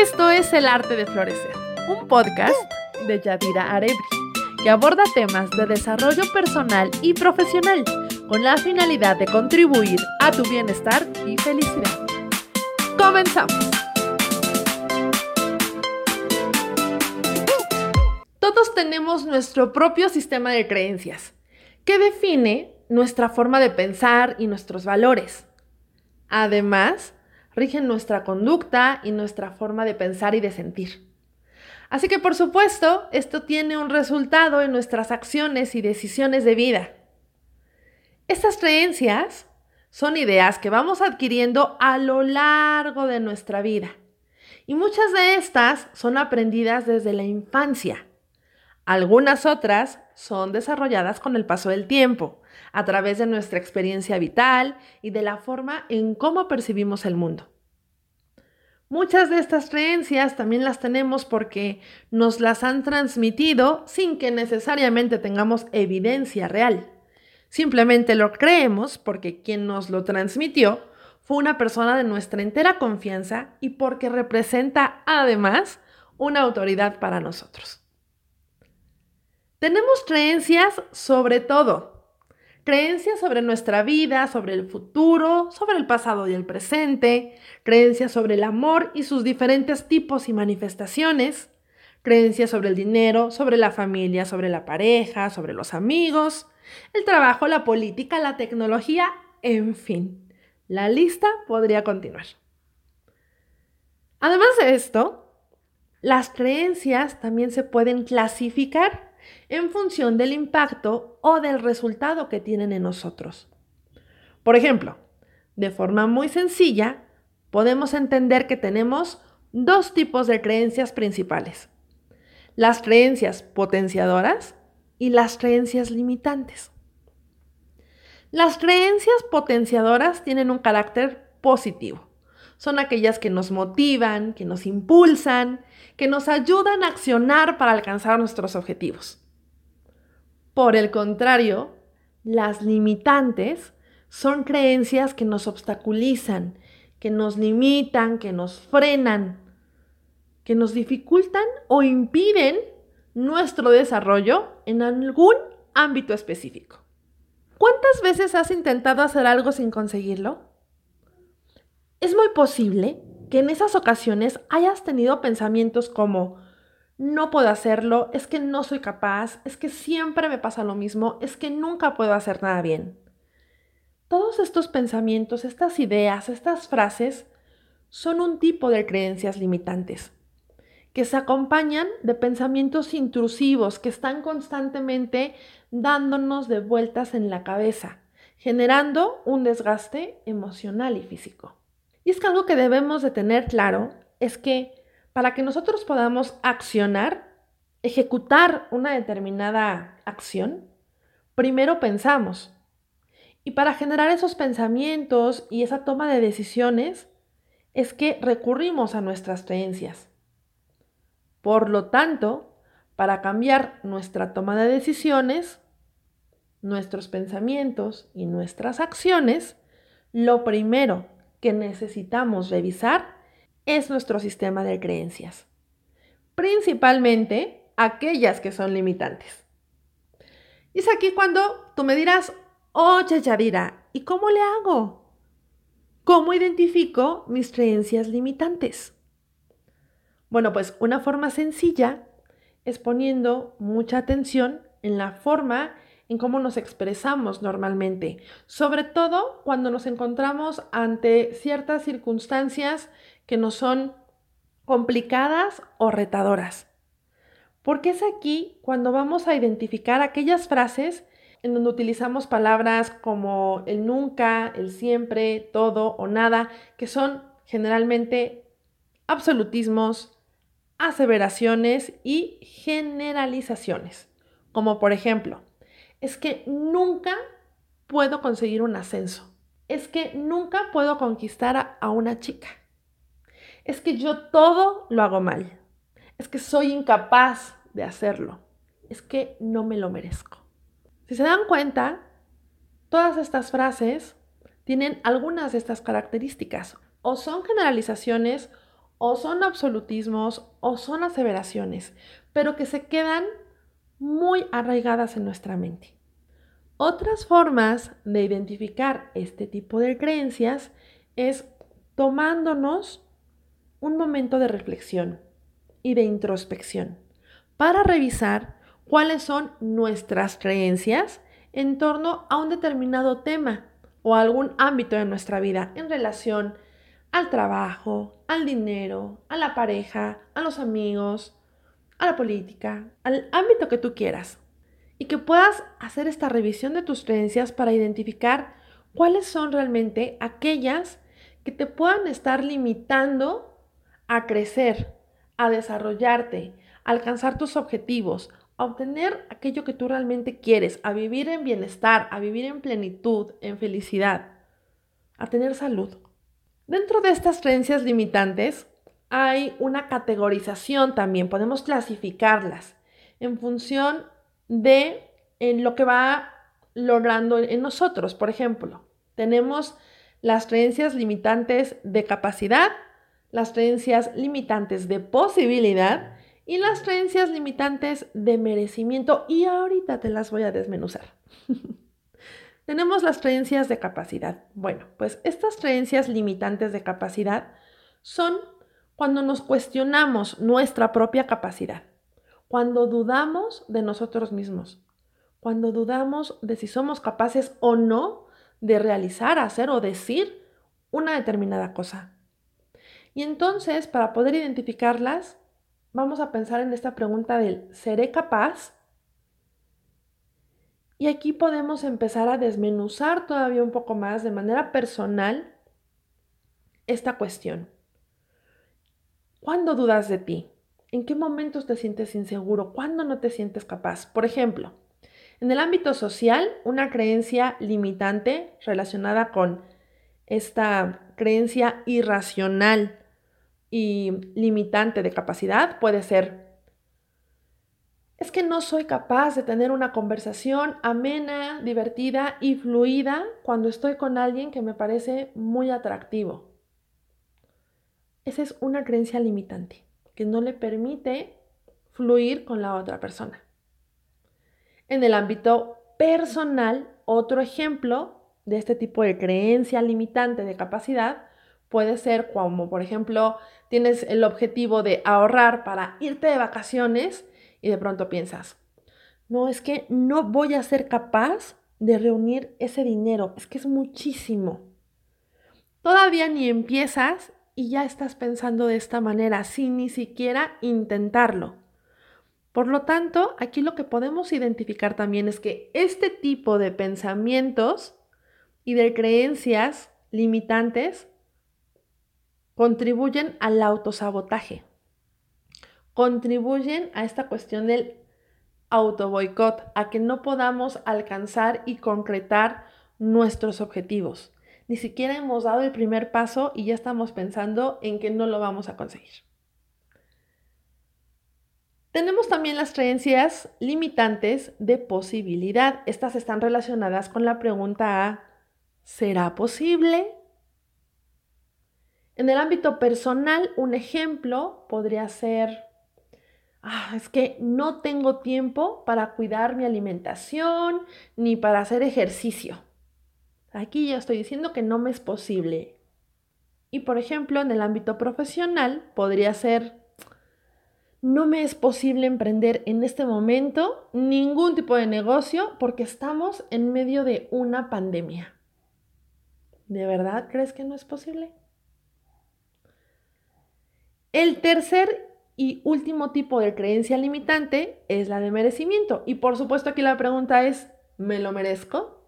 Esto es El Arte de Florecer, un podcast de Yadira Arebri, que aborda temas de desarrollo personal y profesional con la finalidad de contribuir a tu bienestar y felicidad. Comenzamos. Todos tenemos nuestro propio sistema de creencias, que define nuestra forma de pensar y nuestros valores. Además, rigen nuestra conducta y nuestra forma de pensar y de sentir. Así que por supuesto, esto tiene un resultado en nuestras acciones y decisiones de vida. Estas creencias son ideas que vamos adquiriendo a lo largo de nuestra vida. Y muchas de estas son aprendidas desde la infancia. Algunas otras son desarrolladas con el paso del tiempo, a través de nuestra experiencia vital y de la forma en cómo percibimos el mundo. Muchas de estas creencias también las tenemos porque nos las han transmitido sin que necesariamente tengamos evidencia real. Simplemente lo creemos porque quien nos lo transmitió fue una persona de nuestra entera confianza y porque representa además una autoridad para nosotros. Tenemos creencias sobre todo, creencias sobre nuestra vida, sobre el futuro, sobre el pasado y el presente, creencias sobre el amor y sus diferentes tipos y manifestaciones, creencias sobre el dinero, sobre la familia, sobre la pareja, sobre los amigos, el trabajo, la política, la tecnología, en fin, la lista podría continuar. Además de esto, las creencias también se pueden clasificar en función del impacto o del resultado que tienen en nosotros. Por ejemplo, de forma muy sencilla, podemos entender que tenemos dos tipos de creencias principales. Las creencias potenciadoras y las creencias limitantes. Las creencias potenciadoras tienen un carácter positivo. Son aquellas que nos motivan, que nos impulsan, que nos ayudan a accionar para alcanzar nuestros objetivos. Por el contrario, las limitantes son creencias que nos obstaculizan, que nos limitan, que nos frenan, que nos dificultan o impiden nuestro desarrollo en algún ámbito específico. ¿Cuántas veces has intentado hacer algo sin conseguirlo? Es muy posible que en esas ocasiones hayas tenido pensamientos como, no puedo hacerlo, es que no soy capaz, es que siempre me pasa lo mismo, es que nunca puedo hacer nada bien. Todos estos pensamientos, estas ideas, estas frases son un tipo de creencias limitantes que se acompañan de pensamientos intrusivos que están constantemente dándonos de vueltas en la cabeza, generando un desgaste emocional y físico. Es que algo que debemos de tener claro es que para que nosotros podamos accionar, ejecutar una determinada acción, primero pensamos. Y para generar esos pensamientos y esa toma de decisiones, es que recurrimos a nuestras creencias. Por lo tanto, para cambiar nuestra toma de decisiones, nuestros pensamientos y nuestras acciones, lo primero que necesitamos revisar es nuestro sistema de creencias, principalmente aquellas que son limitantes. Y es aquí cuando tú me dirás, oye Yadira, ¿y cómo le hago? ¿Cómo identifico mis creencias limitantes? Bueno, pues una forma sencilla es poniendo mucha atención en la forma en cómo nos expresamos normalmente, sobre todo cuando nos encontramos ante ciertas circunstancias que no son complicadas o retadoras. Porque es aquí cuando vamos a identificar aquellas frases en donde utilizamos palabras como el nunca, el siempre, todo o nada, que son generalmente absolutismos, aseveraciones y generalizaciones. Como por ejemplo, es que nunca puedo conseguir un ascenso. Es que nunca puedo conquistar a, una chica es que yo todo lo hago mal, es que soy incapaz de hacerlo, es que no me lo merezco. Si se dan cuenta, todas estas frases tienen algunas de estas características o son generalizaciones o son absolutismos o son aseveraciones, pero que se quedan muy arraigadas en nuestra mente. Otras formas de identificar este tipo de creencias es tomándonos un momento de reflexión y de introspección para revisar cuáles son nuestras creencias en torno a un determinado tema o algún ámbito de nuestra vida en relación al trabajo, al dinero, a la pareja, a los amigos, a la política, al ámbito que tú quieras. Y que puedas hacer esta revisión de tus creencias para identificar cuáles son realmente aquellas que te puedan estar limitando a crecer, a desarrollarte, a alcanzar tus objetivos, a obtener aquello que tú realmente quieres, a vivir en bienestar, a vivir en plenitud, en felicidad, a tener salud. Dentro de estas creencias limitantes hay una categorización también, podemos clasificarlas en función de lo que va logrando en nosotros. Por ejemplo, tenemos las creencias limitantes de capacidad, las creencias limitantes de posibilidad y las creencias limitantes de merecimiento. Y ahorita te las voy a desmenuzar. Tenemos las creencias de capacidad. Bueno, pues estas creencias limitantes de capacidad son cuando nos cuestionamos nuestra propia capacidad, cuando dudamos de nosotros mismos, cuando dudamos de si somos capaces o no de realizar, hacer o decir una determinada cosa. Y entonces, para poder identificarlas, vamos a pensar en esta pregunta del ¿seré capaz? Y aquí podemos empezar a desmenuzar todavía un poco más de manera personal esta cuestión. ¿Cuándo dudas de ti? ¿En qué momentos te sientes inseguro? ¿Cuándo no te sientes capaz? Por ejemplo, en el ámbito social, una creencia limitante relacionada con esta creencia irracional y limitante de capacidad puede ser, es que no soy capaz de tener una conversación amena, divertida y fluida cuando estoy con alguien que me parece muy atractivo. Esa es una creencia limitante que no le permite fluir con la otra persona. En el ámbito personal, otro ejemplo de este tipo de creencia limitante de capacidad puede ser como, por ejemplo, tienes el objetivo de ahorrar para irte de vacaciones y de pronto piensas, no, es que no voy a ser capaz de reunir ese dinero, es que es muchísimo. Todavía ni empiezas y ya estás pensando de esta manera sin ni siquiera intentarlo. Por lo tanto, aquí lo que podemos identificar también es que este tipo de pensamientos y de creencias limitantes contribuyen al autosabotaje, contribuyen a esta cuestión del autoboicot, a que no podamos alcanzar y concretar nuestros objetivos. Ni siquiera hemos dado el primer paso y ya estamos pensando en que no lo vamos a conseguir. Tenemos también las creencias limitantes de posibilidad. Estas están relacionadas con la pregunta ¿será posible? En el ámbito personal, un ejemplo podría ser, ah, es que no tengo tiempo para cuidar mi alimentación ni para hacer ejercicio. Aquí ya estoy diciendo que no me es posible. Y por ejemplo, en el ámbito profesional podría ser, no me es posible emprender en este momento ningún tipo de negocio porque estamos en medio de una pandemia. ¿De verdad crees que no es posible? El tercer y último tipo de creencia limitante es la de merecimiento. Y por supuesto aquí la pregunta es, ¿me lo merezco?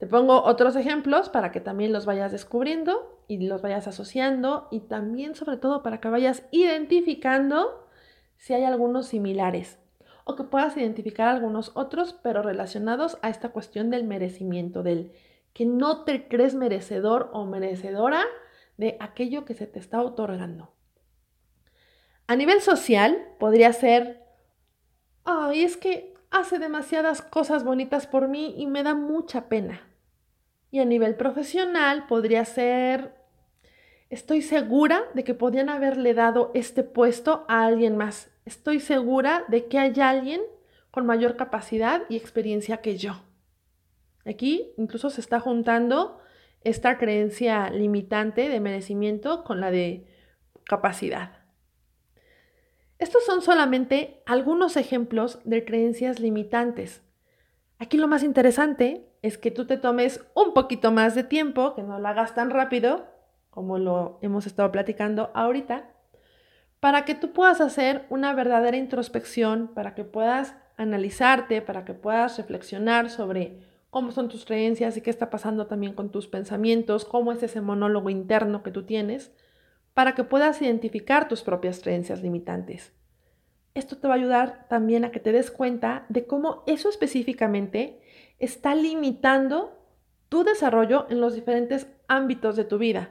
Te pongo otros ejemplos para que también los vayas descubriendo y los vayas asociando y también sobre todo para que vayas identificando si hay algunos similares o que puedas identificar algunos otros pero relacionados a esta cuestión del merecimiento, del que no te crees merecedor o merecedora de aquello que se te está otorgando. A nivel social, podría ser, ay, es que hace demasiadas cosas bonitas por mí y me da mucha pena. Y a nivel profesional, podría ser, Estoy segura de que podían haberle dado este puesto a alguien más. Estoy segura de que hay alguien con mayor capacidad y experiencia que yo. Aquí incluso se está juntando esta creencia limitante de merecimiento con la de capacidad. Estos son solamente algunos ejemplos de creencias limitantes. Aquí lo más interesante es que tú te tomes un poquito más de tiempo, que no lo hagas tan rápido como lo hemos estado platicando ahorita, para que tú puedas hacer una verdadera introspección, para que puedas analizarte, para que puedas reflexionar sobre cómo son tus creencias y qué está pasando también con tus pensamientos, cómo es ese monólogo interno que tú tienes, para que puedas identificar tus propias creencias limitantes. Esto te va a ayudar también a que te des cuenta de cómo eso específicamente está limitando tu desarrollo en los diferentes ámbitos de tu vida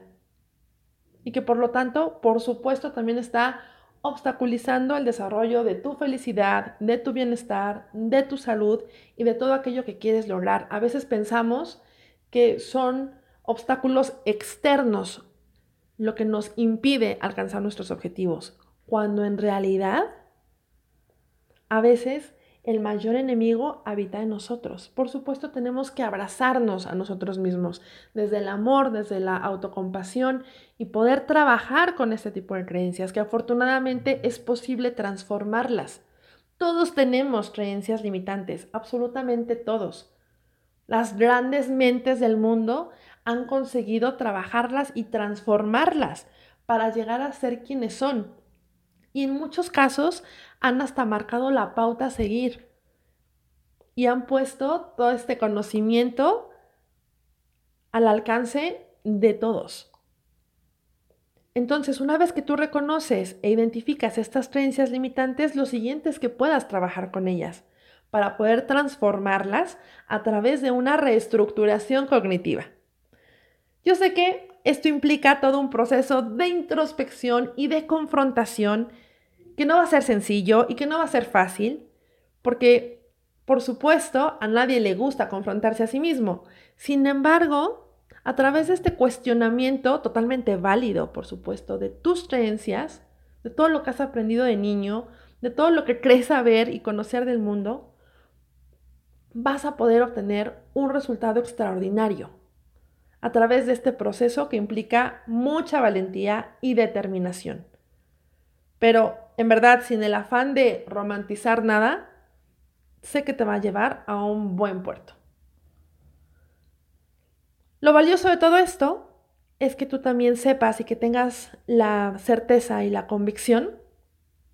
y que por lo tanto, por supuesto, también está obstaculizando el desarrollo de tu felicidad, de tu bienestar, de tu salud y de todo aquello que quieres lograr. A veces pensamos que son obstáculos externos lo que nos impide alcanzar nuestros objetivos, cuando en realidad a veces el mayor enemigo habita en nosotros. Por supuesto, tenemos que abrazarnos a nosotros mismos desde el amor, desde la autocompasión y poder trabajar con este tipo de creencias, que afortunadamente es posible transformarlas. Todos tenemos creencias limitantes, absolutamente todos. Las grandes mentes del mundo han conseguido trabajarlas y transformarlas para llegar a ser quienes son. Y en muchos casos han hasta marcado la pauta a seguir y han puesto todo este conocimiento al alcance de todos. Entonces, una vez que tú reconoces e identificas estas creencias limitantes, lo siguiente es que puedas trabajar con ellas para poder transformarlas a través de una reestructuración cognitiva. Yo sé que esto implica todo un proceso de introspección y de confrontación que no va a ser sencillo y que no va a ser fácil, porque, por supuesto, a nadie le gusta confrontarse a sí mismo. Sin embargo, a través de este cuestionamiento totalmente válido, por supuesto, de tus creencias, de todo lo que has aprendido de niño, de todo lo que crees saber y conocer del mundo, vas a poder obtener un resultado extraordinario a través de este proceso que implica mucha valentía y determinación. Pero en verdad, sin el afán de romantizar nada, sé que te va a llevar a un buen puerto. Lo valioso de todo esto es que tú también sepas y que tengas la certeza y la convicción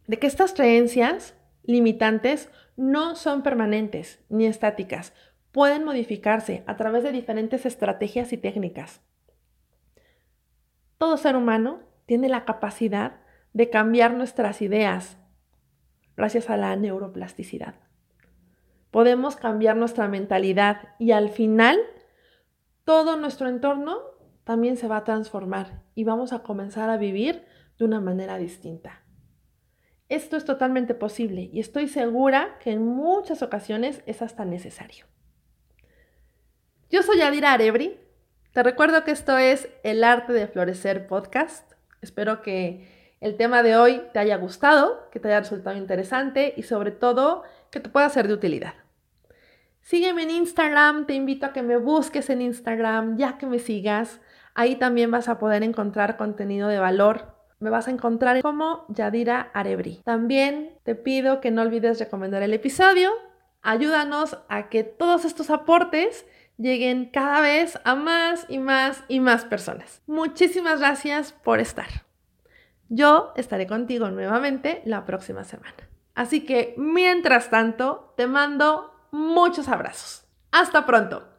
de que estas creencias limitantes no son permanentes ni estáticas, pueden modificarse a través de diferentes estrategias y técnicas. Todo ser humano tiene la capacidad de cambiar nuestras ideas gracias a la neuroplasticidad. Podemos cambiar nuestra mentalidad y al final todo nuestro entorno también se va a transformar y vamos a comenzar a vivir de una manera distinta. Esto es totalmente posible y estoy segura que en muchas ocasiones es hasta necesario. Yo soy Adira Arebri. Te recuerdo que esto es El Arte de Florecer podcast. Espero que el tema de hoy te haya gustado, que te haya resultado interesante y sobre todo que te pueda ser de utilidad. Sígueme en Instagram, te invito a que me busques en Instagram, ya que me sigas. Ahí también vas a poder encontrar contenido de valor. Me vas a encontrar como Yadira Arebri. También te pido que no olvides recomendar el episodio. Ayúdanos a que todos estos aportes lleguen cada vez a más y más y más personas. Muchísimas gracias por estar. Yo estaré contigo nuevamente la próxima semana. Así que, mientras tanto, te mando muchos abrazos. Hasta pronto.